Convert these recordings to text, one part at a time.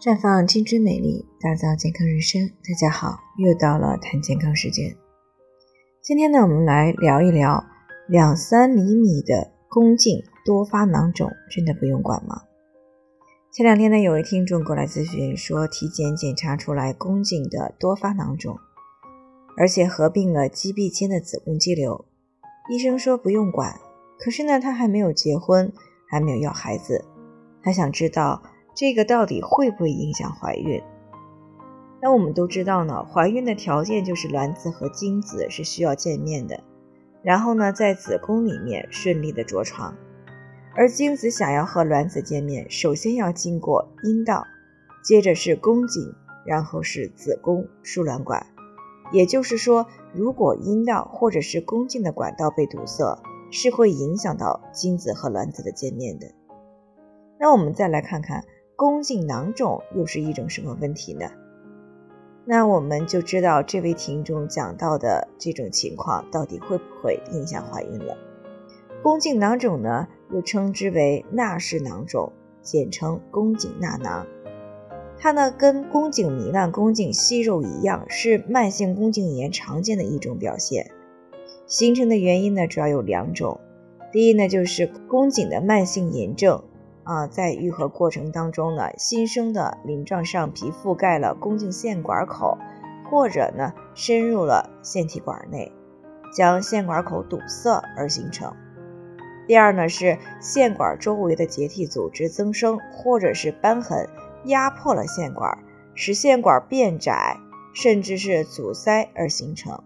绽放青春美丽，打造健康人生。大家好，又到了谈健康时间。今天呢，我们来聊一聊两三厘米的宫颈多发囊肿，真的不用管吗？前两天呢，有位听众过来咨询说，体检检查出来宫颈的多发囊肿，而且合并了肌壁间的子宫肌瘤。医生说不用管，可是呢，他还没有结婚，还没有要孩子，他想知道。这个到底会不会影响怀孕？那我们都知道呢，怀孕的条件就是卵子和精子是需要见面的，然后呢，在子宫里面顺利的着床。而精子想要和卵子见面，首先要经过阴道，接着是宫颈，然后是子宫输卵管。也就是说，如果阴道或者是宫颈的管道被堵塞，是会影响到精子和卵子的见面的。那我们再来看看。宫颈囊肿又是一种什么问题呢？那我们就知道这位听众讲到的这种情况到底会不会影响怀孕了。宫颈囊肿呢，又称之为纳氏囊肿，简称宫颈纳囊。它呢跟宫颈糜烂、宫颈息肉一样，是慢性宫颈炎常见的一种表现。形成的原因呢主要有两种，第一呢就是宫颈的慢性炎症。啊，在愈合过程当中呢，新生的鳞状上皮覆盖了宫颈腺管口，或者呢深入了腺体管内，将腺管口堵塞而形成。第二呢是腺管周围的结缔组织增生，或者是瘢痕压迫了腺管，使腺管变窄，甚至是阻塞而形成。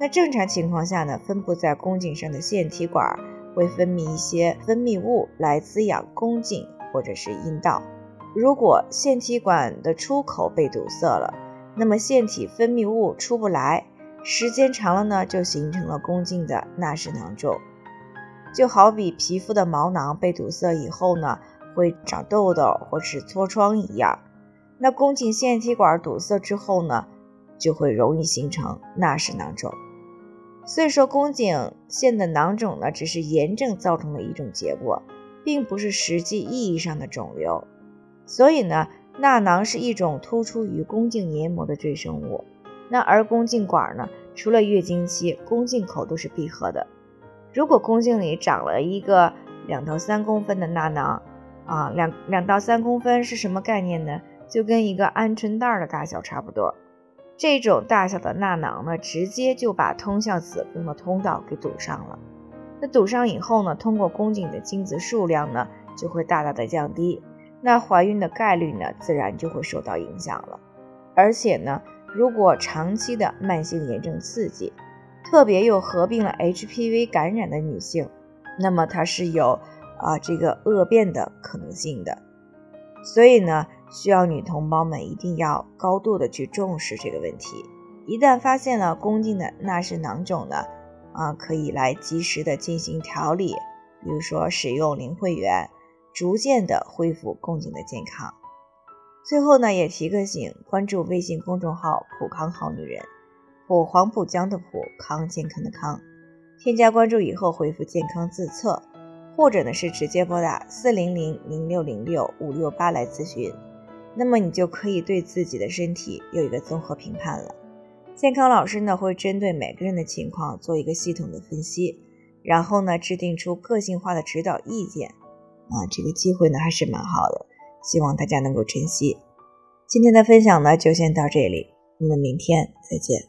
那正常情况下呢，分布在宫颈上的腺体管。会分泌一些分泌物来滋养宫颈或者是阴道。如果腺体管的出口被堵塞了，那么腺体分泌物出不来，时间长了呢，就形成了宫颈的纳氏囊肿。就好比皮肤的毛囊被堵塞以后呢，会长痘痘或是痤疮一样。那宫颈腺体管堵塞之后呢，就会容易形成纳氏囊肿。所以说，宫颈腺的囊肿呢，只是炎症造成的一种结果，并不是实际意义上的肿瘤。所以呢，纳囊是一种突出于宫颈黏膜的赘生物。那而宫颈管呢，除了月经期，宫颈口都是闭合的。如果宫颈里长了一个两到三公分的纳囊，啊，两两到三公分是什么概念呢？就跟一个鹌鹑蛋的大小差不多。这种大小的纳囊呢，直接就把通向子宫的通道给堵上了。那堵上以后呢，通过宫颈的精子数量呢，就会大大的降低，那怀孕的概率呢，自然就会受到影响了。而且呢，如果长期的慢性炎症刺激，特别又合并了 HPV 感染的女性，那么它是有啊这个恶变的可能性的。所以呢。需要女同胞们一定要高度的去重视这个问题。一旦发现了宫颈的纳氏囊肿呢，啊，可以来及时的进行调理，比如说使用灵慧源，逐渐的恢复宫颈的健康。最后呢，也提个醒，关注微信公众号“普康好女人”，普黄浦江的普康健康的康，添加关注以后回复健康自测，或者呢是直接拨打四零零零六零六五六八来咨询。那么你就可以对自己的身体有一个综合评判了。健康老师呢会针对每个人的情况做一个系统的分析，然后呢制定出个性化的指导意见。啊，这个机会呢还是蛮好的，希望大家能够珍惜。今天的分享呢就先到这里，我们明天再见。